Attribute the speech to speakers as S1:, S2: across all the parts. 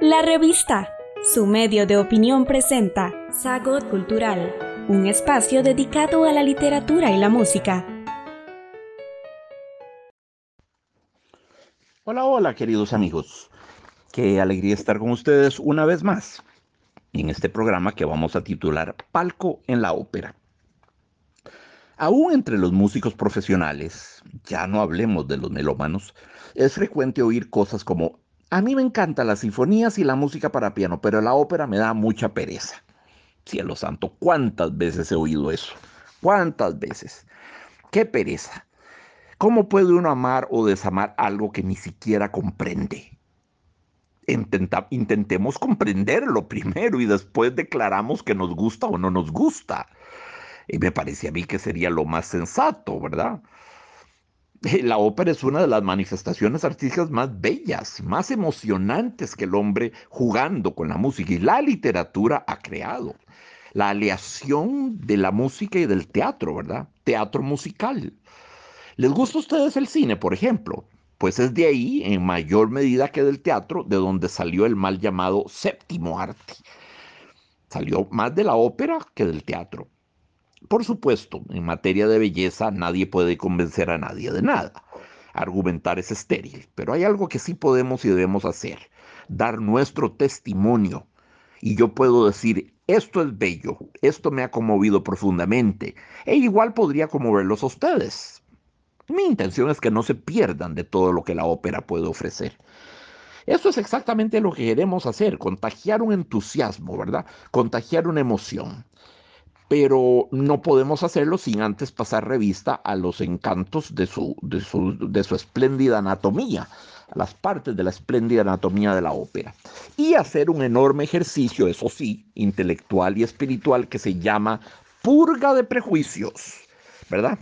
S1: La revista, su medio de opinión presenta Sagot Cultural, un espacio dedicado a la literatura y la música.
S2: Hola, hola queridos amigos. Qué alegría estar con ustedes una vez más en este programa que vamos a titular Palco en la Ópera. Aún entre los músicos profesionales, ya no hablemos de los melómanos, es frecuente oír cosas como, a mí me encantan las sinfonías y la música para piano, pero la ópera me da mucha pereza. Cielo santo, ¿cuántas veces he oído eso? ¿Cuántas veces? ¡Qué pereza! ¿Cómo puede uno amar o desamar algo que ni siquiera comprende? intentemos comprenderlo primero y después declaramos que nos gusta o no nos gusta. Y me parece a mí que sería lo más sensato, ¿verdad? La ópera es una de las manifestaciones artísticas más bellas, más emocionantes que el hombre jugando con la música y la literatura ha creado. La aleación de la música y del teatro, ¿verdad? Teatro musical. ¿Les gusta a ustedes el cine, por ejemplo? Pues es de ahí, en mayor medida que del teatro, de donde salió el mal llamado séptimo arte. Salió más de la ópera que del teatro. Por supuesto, en materia de belleza nadie puede convencer a nadie de nada. Argumentar es estéril, pero hay algo que sí podemos y debemos hacer, dar nuestro testimonio. Y yo puedo decir, esto es bello, esto me ha conmovido profundamente, e igual podría conmoverlos a ustedes. Mi intención es que no se pierdan de todo lo que la ópera puede ofrecer. Eso es exactamente lo que queremos hacer, contagiar un entusiasmo, ¿verdad? Contagiar una emoción pero no podemos hacerlo sin antes pasar revista a los encantos de su, de su, espléndida anatomía, a las partes de la espléndida anatomía de la ópera, y hacer un enorme ejercicio, eso sí, intelectual y espiritual, que se llama purga de prejuicios. ¿Verdad?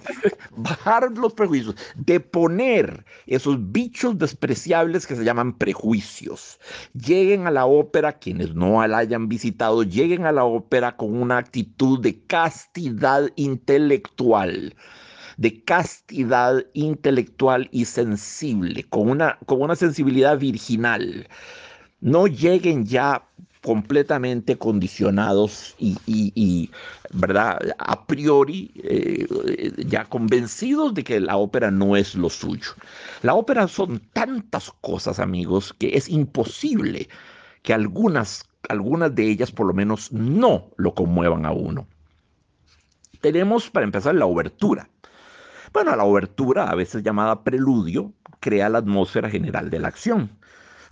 S2: Bajar los prejuicios, deponer esos bichos despreciables que se llaman prejuicios. Lleguen a la ópera, quienes no la hayan visitado, lleguen a la ópera con una actitud de castidad intelectual de castidad intelectual y sensible, con una, con una sensibilidad virginal. No lleguen ya completamente condicionados y, ¿verdad? A priori eh, ya convencidos de que la ópera no es lo suyo. La ópera son tantas cosas, amigos, que es imposible que algunas, algunas de ellas por lo menos no lo conmuevan a uno. Tenemos para empezar la obertura. Bueno, la obertura, a veces llamada preludio, crea la atmósfera general de la acción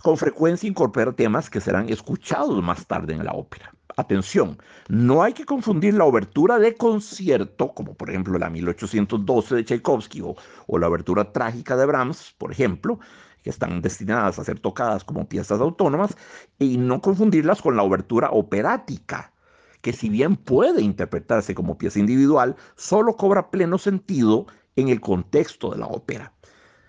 S2: con frecuencia incorpora temas que serán escuchados más tarde en la ópera. Atención, no hay que confundir la obertura de concierto, como por ejemplo la 1812 de Tchaikovsky o, la obertura trágica de Brahms, por ejemplo, que están destinadas a ser tocadas como piezas autónomas, y no confundirlas con la obertura operática, que si bien puede interpretarse como pieza individual, solo cobra pleno sentido en el contexto de la ópera.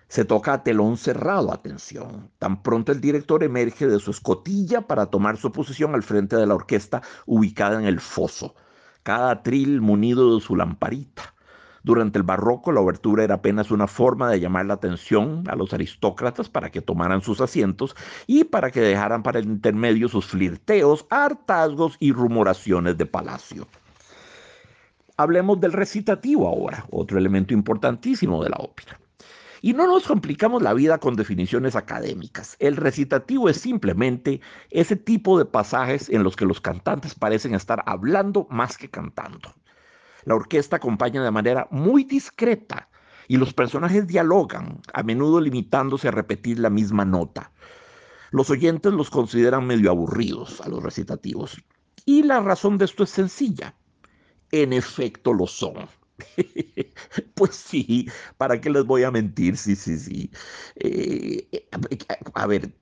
S2: Se toca a telón cerrado, atención. Tan pronto el director emerge de su escotilla para tomar su posición al frente de la orquesta ubicada en el foso, cada tril munido de su lamparita. Durante el barroco la obertura era apenas una forma de llamar la atención a los aristócratas para que tomaran sus asientos y para que dejaran para el intermedio sus flirteos, hartazgos y rumoraciones de palacio. Hablemos del recitativo ahora, otro elemento importantísimo de la ópera. Y no nos complicamos la vida con definiciones académicas. El recitativo es simplemente ese tipo de pasajes en los que los cantantes parecen estar hablando más que cantando. La orquesta acompaña de manera muy discreta y los personajes dialogan, a menudo limitándose a repetir la misma nota. Los oyentes los consideran medio aburridos a los recitativos. Y la razón de esto es sencilla. En efecto lo son. Pues sí, ¿para qué les voy a mentir? Sí, sí, sí. Eh, eh, a ver,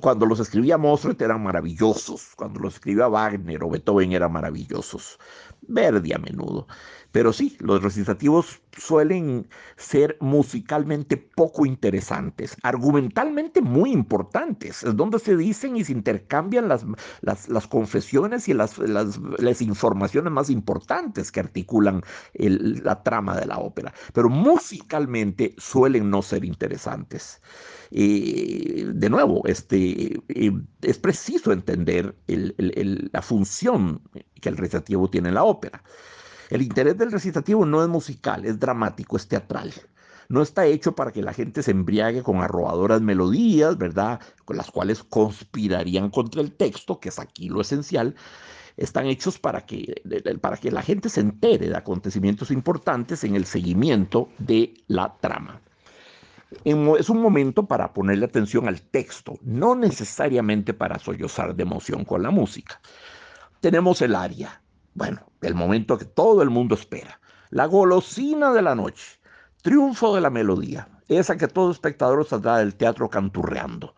S2: cuando los escribía Mozart eran maravillosos, cuando los escribía Wagner o Beethoven eran maravillosos. Verdi a menudo. Pero sí, los recitativos suelen ser musicalmente poco interesantes, argumentalmente muy importantes, es donde se dicen y se intercambian las, las, confesiones y las, las, informaciones más importantes que articulan la trama de la ópera, pero musicalmente suelen no ser interesantes. Eh, de nuevo, este, eh, es preciso entender la función que el recitativo tiene en la ópera. El interés del recitativo no es musical, es dramático, es teatral. No está hecho para que la gente se embriague con arrobadoras melodías, ¿verdad? Con las cuales conspirarían contra el texto, que es aquí lo esencial. Están hechos para que, para que la gente se entere de acontecimientos importantes en el seguimiento de la trama es un momento para ponerle atención al texto, no necesariamente para sollozar de emoción con la música. Tenemos el aria, bueno, el momento que todo el mundo espera, la golosina de la noche, triunfo de la melodía, esa que todo espectador saldrá del teatro canturreando.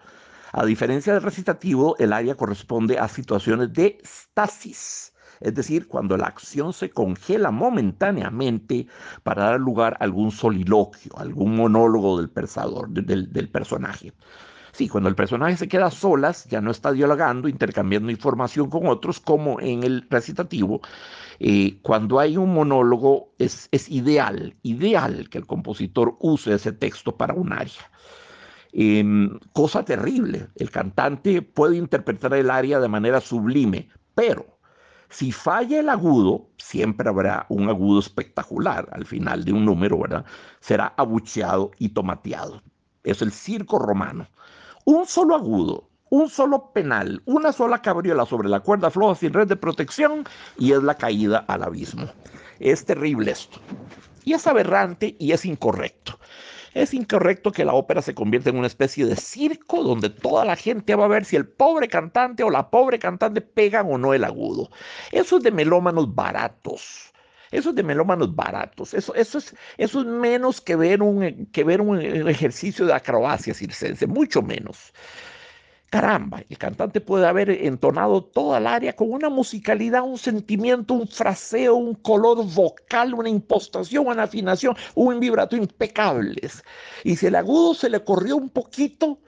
S2: A diferencia del recitativo, el aria corresponde a situaciones de stasis, es decir, cuando la acción se congela momentáneamente para dar lugar a algún soliloquio, algún monólogo del, del, personaje. Sí, cuando el personaje se queda solas, ya no está dialogando, intercambiando información con otros, como en el recitativo. Eh, cuando hay un monólogo, es, es, ideal, ideal que el compositor use ese texto para un área. Em, cosa terrible, el cantante puede interpretar el área de manera sublime, pero si falla el agudo, siempre habrá un agudo espectacular al final de un número, ¿verdad? Será abucheado y tomateado. Es el circo romano. Un solo agudo, un solo penal, una sola cabriola sobre la cuerda floja sin red de protección y es la caída al abismo. Es terrible esto. Y es aberrante y es incorrecto. Es incorrecto que la ópera se convierta en una especie de circo donde toda la gente va a ver si el pobre cantante o la pobre cantante pegan o no el agudo. Eso es de melómanos baratos. Eso es de melómanos baratos. Eso, eso, es, eso es menos que ver, un, que ver un ejercicio de acrobacia circense, mucho menos. Caramba, el cantante puede haber entonado toda el área con una musicalidad, un sentimiento, un fraseo, un color vocal, una impostación, una afinación, un vibrato impecables. Y si el agudo se le corrió un poquito,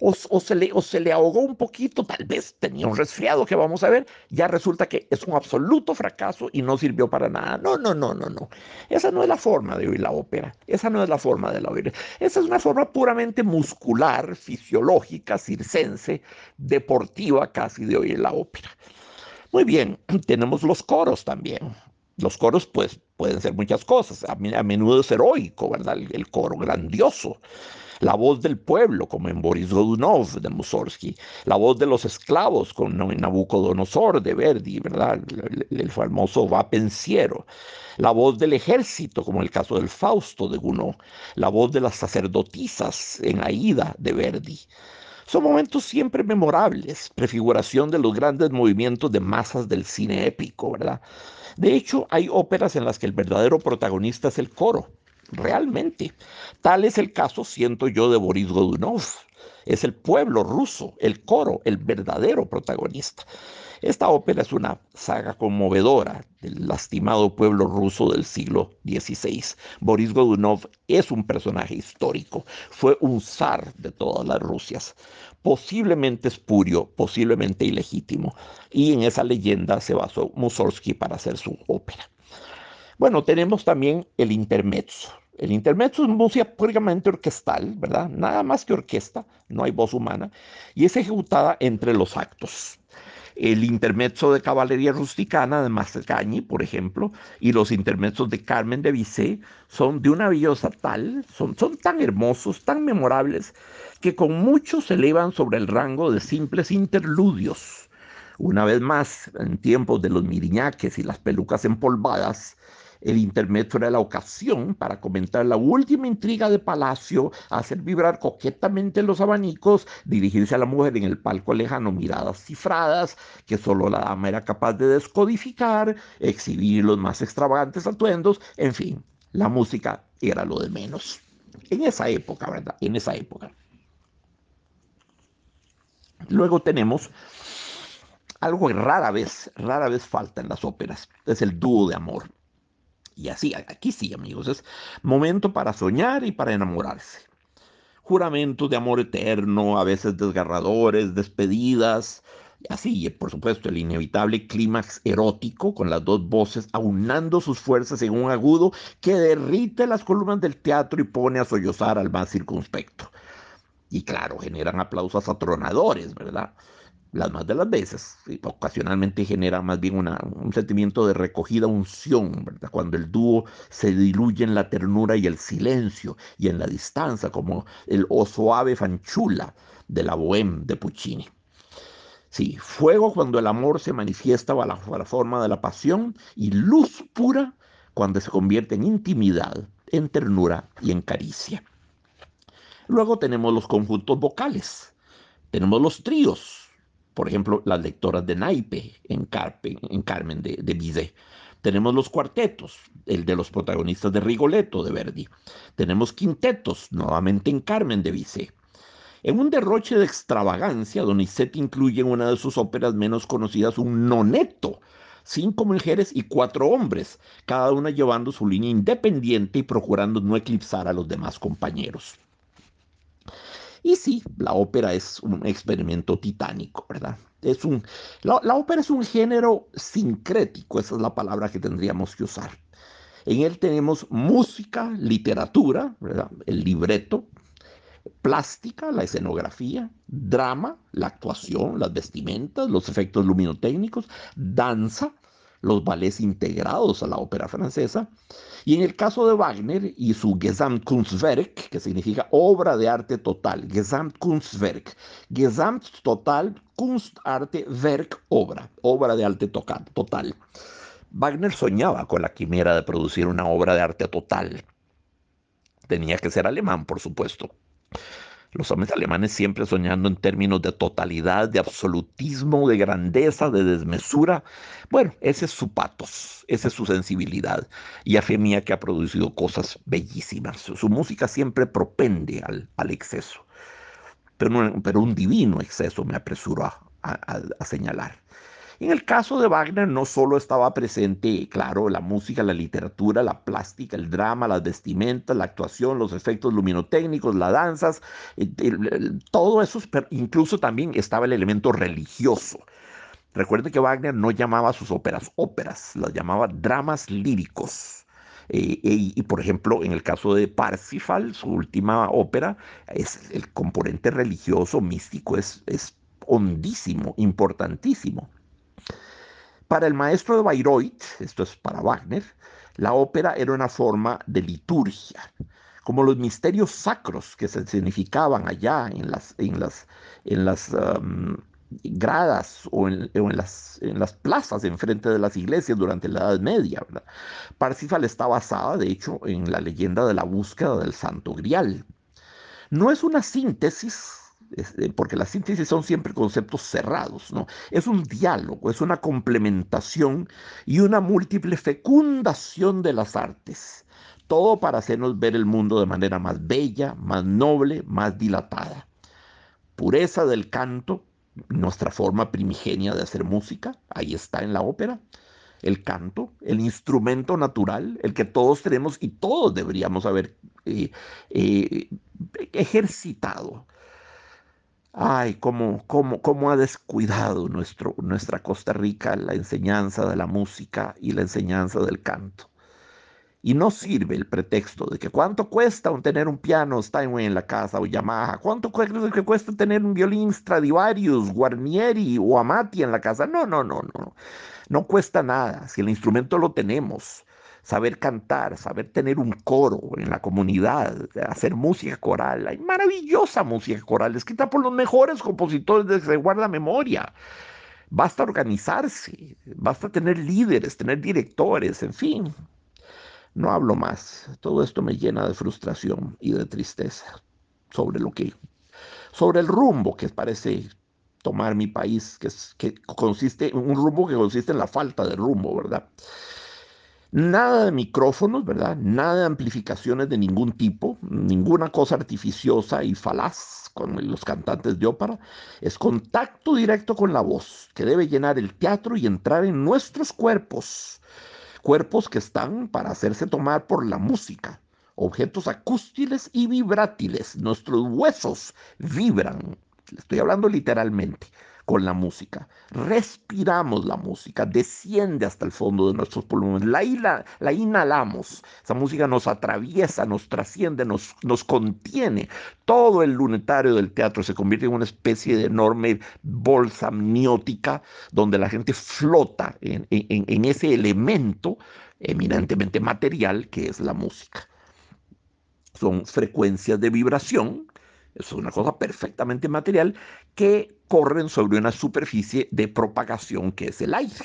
S2: o, se le, o se le ahogó un poquito, tal vez tenía un resfriado que vamos a ver, ya resulta que es un absoluto fracaso y no sirvió para nada. No, no, no, no, no. Esa no es la forma de oír la ópera. Esa no es la forma de la oír. Esa es una forma puramente muscular, fisiológica, circense, deportiva casi de oír la ópera. Muy bien, tenemos los coros también. Los coros, pues, pueden ser muchas cosas. A, menudo es heroico, ¿verdad? el coro grandioso la voz del pueblo, como en Boris Godunov de Mussorgsky, la voz de los esclavos, con Nabucodonosor de Verdi, ¿verdad? El, famoso va pensiero, la voz del ejército, como el caso del Fausto de Gounod, la voz de las sacerdotisas en Aida de Verdi. Son momentos siempre memorables, prefiguración de los grandes movimientos de masas del cine épico, ¿verdad? De hecho, hay óperas en las que el verdadero protagonista es el coro realmente. Tal es el caso, siento yo, de Boris Godunov. Es el pueblo ruso, el coro, el verdadero protagonista. Esta ópera es una saga conmovedora del lastimado pueblo ruso del siglo XVI. Boris Godunov es un personaje histórico, fue un zar de todas las Rusias, posiblemente espurio, posiblemente ilegítimo, y en esa leyenda se basó Mussorgsky para hacer su ópera. Bueno, tenemos también el intermezzo. El intermezzo es música puramente orquestal, ¿verdad? Nada más que orquesta, no hay voz humana, y es ejecutada entre los actos. El intermezzo de Caballería Rusticana de Mascagni, por ejemplo, y los intermezzos de Carmen de Bizet son de una belleza tal, son, son tan hermosos, tan memorables, que con mucho se elevan sobre el rango de simples interludios. Una vez más, en tiempos de los miriñaques y las pelucas empolvadas, el intermedio era la ocasión para comentar la última intriga de Palacio, hacer vibrar coquetamente los abanicos, dirigirse a la mujer en el palco lejano, miradas cifradas que solo la dama era capaz de descodificar, exhibir los más extravagantes atuendos, en fin, la música era lo de menos. En esa época, ¿verdad? En esa época. Luego tenemos algo que rara vez, rara vez falta en las óperas, es el dúo de amor. Y así, aquí sí, amigos, es momento para soñar y para enamorarse. Juramentos de amor eterno, a veces desgarradores, despedidas, y así, por supuesto, el inevitable clímax erótico con las dos voces aunando sus fuerzas en un agudo que derrite las columnas del teatro y pone a sollozar al más circunspecto. Y claro, generan aplausos atronadores, ¿verdad? Las más de las veces, ocasionalmente generan más bien un sentimiento de recogida unción, ¿verdad? Cuando el dúo se diluye en la ternura y el silencio y en la distancia, como el O suave fanchula de la Bohème de Puccini. Sí, fuego cuando el amor se manifiesta bajo la forma de la pasión y luz pura cuando se convierte en intimidad, en ternura y en caricia. Luego tenemos los conjuntos vocales, tenemos los tríos, por ejemplo, las lectoras de naipe en, en Carmen de, de Bizet. Tenemos los cuartetos, el de los protagonistas de Rigoletto de Verdi. Tenemos quintetos, nuevamente en Carmen de Bizet. En un derroche de extravagancia, Donizetti incluye en una de sus óperas menos conocidas un noneto, cinco mujeres y cuatro hombres, cada una llevando su línea independiente y procurando no eclipsar a los demás compañeros. Y sí, la ópera es un experimento titánico, ¿verdad? Es un, la, la ópera es un género sincrético, esa es la palabra que tendríamos que usar. En él tenemos música, literatura, ¿verdad? el libreto, plástica, la escenografía, drama, la actuación, las vestimentas, los efectos luminotécnicos, danza, los ballets integrados a la ópera francesa. Y en el caso de Wagner y su Gesamtkunstwerk, que significa obra de arte total, Gesamtkunstwerk, Gesamt total, Kunst, arte, Werk, obra, obra de arte total. Wagner soñaba con la quimera de producir una obra de arte total. Tenía que ser alemán, por supuesto. Los hombres alemanes siempre soñando en términos de totalidad, de absolutismo, de grandeza, de desmesura. Bueno, ese es su patos, esa es su sensibilidad. Y a fe mía que ha producido cosas bellísimas. Su, música siempre propende al, exceso, pero, pero, un divino exceso me apresuro a señalar. En el caso de Wagner no solo estaba presente, claro, la música, la literatura, la plástica, el drama, las vestimentas, la actuación, los efectos luminotécnicos, las danzas, todo eso, incluso también estaba el elemento religioso. Recuerde que Wagner no llamaba sus óperas óperas, las llamaba dramas líricos. Eh, y, por ejemplo, en el caso de Parsifal, su última ópera, es el componente religioso, místico, es, es hondísimo, importantísimo. Para el maestro de Bayreuth, esto es para Wagner, la ópera era una forma de liturgia, como los misterios sacros que se significaban allá en las, en las, en las um, gradas o, en, las, en las plazas enfrente de las iglesias durante la Edad Media. Parsifal está basada, de hecho, en la leyenda de la búsqueda del Santo Grial. No es una síntesis porque las síntesis son siempre conceptos cerrados, ¿no? Es un diálogo, es una complementación y una múltiple fecundación de las artes, todo para hacernos ver el mundo de manera más bella, más noble, más dilatada. Pureza del canto, nuestra forma primigenia de hacer música, ahí está en la ópera. El canto, el instrumento natural, el que todos tenemos y todos deberíamos haber eh, eh, ejercitado Ay, cómo, cómo, cómo ha descuidado nuestro, nuestra Costa Rica la enseñanza de la música y la enseñanza del canto. Y no sirve el pretexto de que cuánto cuesta tener un piano Steinway en la casa o Yamaha, cuánto cuesta tener un violín Stradivarius, Guarnieri o Amati en la casa. No, no, no, no. No cuesta nada si el instrumento lo tenemos saber cantar, saber tener un coro en la comunidad, hacer música coral. Hay maravillosa música coral, escrita por los mejores compositores de guarda memoria. Basta organizarse, basta tener líderes, tener directores, en fin. No hablo más. Todo esto me llena de frustración y de tristeza sobre lo que, sobre el rumbo que parece tomar mi país, que, que consiste, un rumbo que consiste en la falta de rumbo, ¿verdad? Nada de micrófonos, ¿verdad? Nada de amplificaciones de ningún tipo, ninguna cosa artificiosa y falaz con los cantantes de ópera. Es contacto directo con la voz, que debe llenar el teatro y entrar en nuestros cuerpos. Cuerpos que están para hacerse tomar por la música. Objetos acústiles y vibrátiles. Nuestros huesos vibran. Estoy hablando literalmente con la música. Respiramos la música, desciende hasta el fondo de nuestros pulmones, la, la inhalamos. Esa música nos atraviesa, nos trasciende, nos, nos contiene. Todo el lunetario del teatro se convierte en una especie de enorme bolsa amniótica donde la gente flota en, en ese elemento eminentemente material que es la música. Son frecuencias de vibración es una cosa perfectamente material que corren sobre una superficie de propagación que es el aire.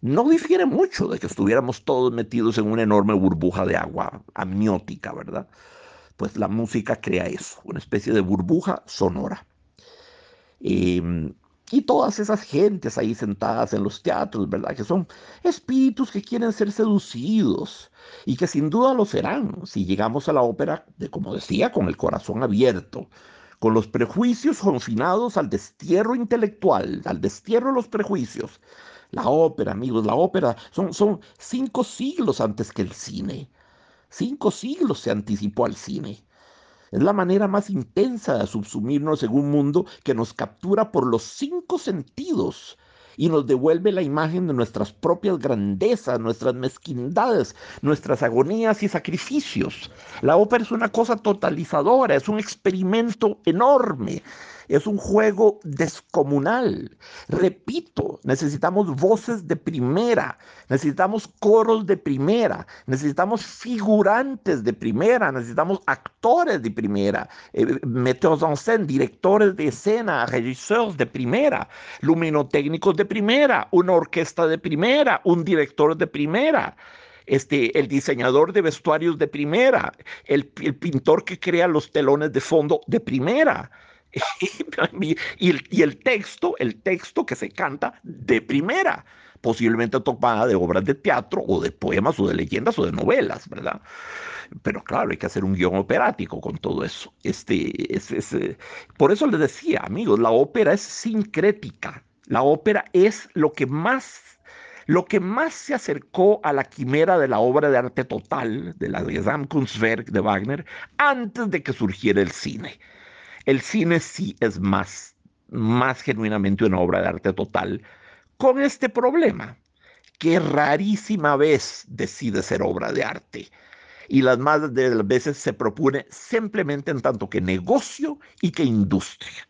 S2: No difiere mucho de que estuviéramos todos metidos en una enorme burbuja de agua amniótica, ¿verdad? Pues la música crea eso, una especie de burbuja sonora. Em, y todas esas gentes ahí sentadas en los teatros, ¿verdad? Que son espíritus que quieren ser seducidos y que sin duda lo serán si llegamos a la ópera, de, como decía, con el corazón abierto, con los prejuicios confinados al destierro intelectual, al destierro de los prejuicios. La ópera, amigos, la ópera son, son cinco siglos antes que el cine. Cinco siglos se anticipó al cine. Es la manera más intensa de subsumirnos en un mundo que nos captura por los cinco sentidos y nos devuelve la imagen de nuestras propias grandezas, nuestras mezquindades, nuestras agonías y sacrificios. La ópera es una cosa totalizadora, es un experimento enorme es un juego descomunal. Repito, necesitamos voces de primera, necesitamos coros de primera, necesitamos figurantes de primera, necesitamos actores de primera, eh, metteurs en scène, directores de escena, regisseurs de primera, luminotécnicos de primera, una orquesta de primera, un director de primera. Este, el diseñador de vestuarios de primera, el pintor que crea los telones de fondo de primera. y, el, texto, el texto que se canta de primera, posiblemente tomada de obras de teatro o de poemas o de leyendas o de novelas, ¿verdad? Pero claro, hay que hacer un guion operático con todo eso. Este, es, eh, por eso les decía, amigos, la ópera es sincrética. La ópera es lo que más lo que más se acercó a la quimera de la obra de arte total, de la Gesamtkunstwerk de Wagner, antes de que surgiera el cine. El cine sí es más, más genuinamente una obra de arte total, con este problema, que rarísima vez decide ser obra de arte. Y las más de las veces se propone simplemente en tanto que negocio y que industria.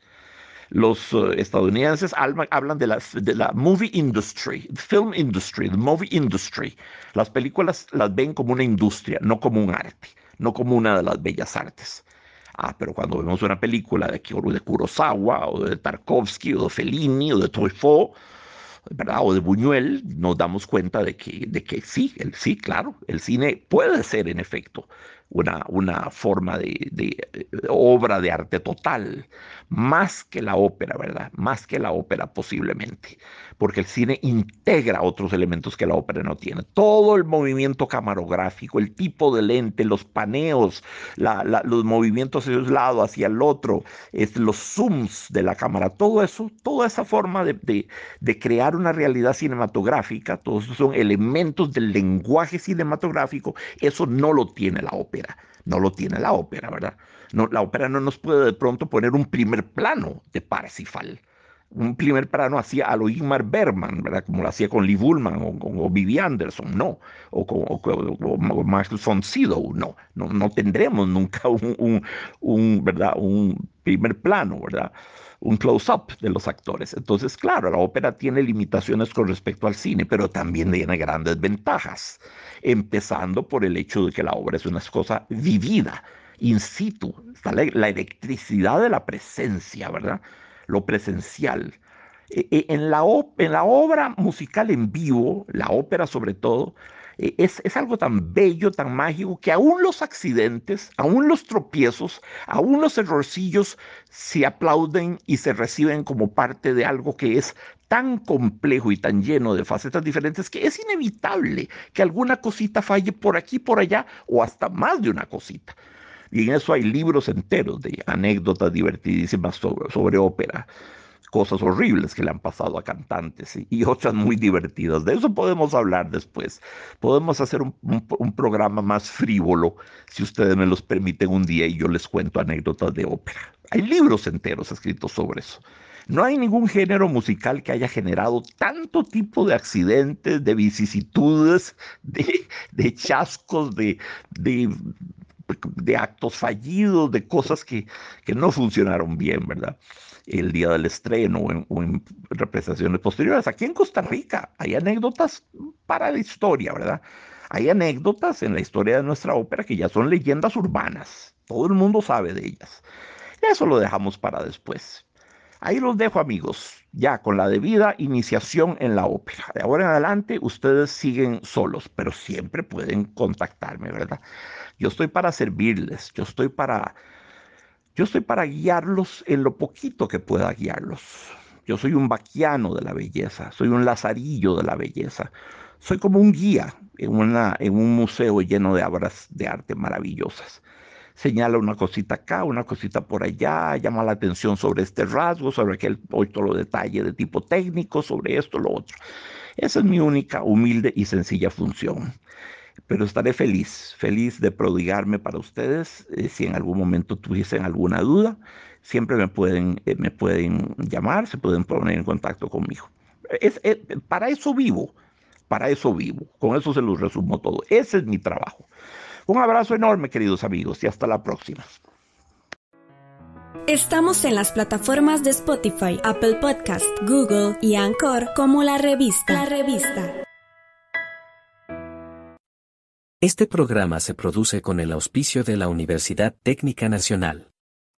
S2: Los eh, estadounidenses hablan de, de la movie industry, film industry, the movie industry. Las películas las ven como una industria, no como un arte, no como una de las bellas artes. Ah, pero cuando vemos una película de, de Kurosawa o de Tarkovsky o de Fellini o de Truffaut, ¿verdad? O de Buñuel, nos damos cuenta de que, de que sí, el, sí, claro, el cine puede ser en efecto una, una forma de, de, obra de arte total, más que la ópera, ¿verdad? Más que la ópera posiblemente, porque el cine integra otros elementos que la ópera no tiene. Todo el movimiento camarográfico, el tipo de lente, los paneos, los movimientos hacia un lado, hacia el otro, este, los zooms de la cámara, todo eso, toda esa forma de, de crear una realidad cinematográfica, todos esos son elementos del lenguaje cinematográfico, eso no lo tiene la ópera. No lo tiene la ópera, ¿verdad? No, la ópera no nos puede de pronto poner un primer plano de Parsifal. Un primer plano así a lo Ingmar Bergman, ¿verdad? Como lo hacía con Lee Bullman o con Vivi Anderson, no. O con o, Michael von Sydow, no. no. No tendremos nunca un, un, ¿verdad? un primer plano, ¿verdad? un close-up de los actores. Entonces, claro, la ópera tiene limitaciones con respecto al cine, pero también tiene grandes ventajas, empezando por el hecho de que la obra es una cosa vivida, in situ, está la, electricidad de la presencia, ¿verdad? Lo presencial. E, e, en la, en la obra musical en vivo, la ópera sobre todo, e, es, es, algo tan bello, tan mágico, que aún los accidentes, aún los tropiezos, aún los errorcillos se aplauden y se reciben como parte de algo que es tan complejo y tan lleno de facetas diferentes que es inevitable que alguna cosita falle por aquí, por allá o hasta más de una cosita. Y en eso hay libros enteros de anécdotas divertidísimas sobre, sobre ópera cosas horribles que le han pasado a cantantes y, otras muy divertidas. De eso podemos hablar después. Podemos hacer un, programa más frívolo, si ustedes me los permiten un día y yo les cuento anécdotas de ópera. Hay libros enteros escritos sobre eso. No hay ningún género musical que haya generado tanto tipo de accidentes, de vicisitudes, de, chascos, de, de, actos fallidos, de cosas que, no funcionaron bien, ¿verdad? El día del estreno o en, representaciones posteriores. Aquí en Costa Rica hay anécdotas para la historia, ¿verdad? Hay anécdotas en la historia de nuestra ópera que ya son leyendas urbanas. Todo el mundo sabe de ellas. Eso lo dejamos para después. Ahí los dejo amigos, ya con la debida iniciación en la ópera. De ahora en adelante ustedes siguen solos, pero siempre pueden contactarme, ¿verdad? Yo estoy para servirles, yo estoy para yo estoy para guiarlos en lo poquito que pueda guiarlos. Yo soy un vaquiano de la belleza, soy un lazarillo de la belleza. Soy como un guía en, una, en un museo lleno de obras de arte maravillosas señala una cosita acá, una cosita por allá, llama la atención sobre este rasgo, sobre aquel otro detalle de tipo técnico, sobre esto, lo otro. Esa es mi única, humilde y sencilla función. Pero estaré feliz, feliz de prodigarme para ustedes. Eh, si en algún momento tuviesen alguna duda, siempre me pueden, eh, me pueden llamar, se pueden poner en contacto conmigo. Es, eh, para eso vivo, para eso vivo. Con eso se los resumo todo. Ese es mi trabajo. Un abrazo enorme, queridos amigos, y hasta la próxima.
S1: Estamos en las plataformas de Spotify, Apple Podcast, Google y Anchor como la revista. La revista.
S3: Este programa se produce con el auspicio de la Universidad Técnica Nacional.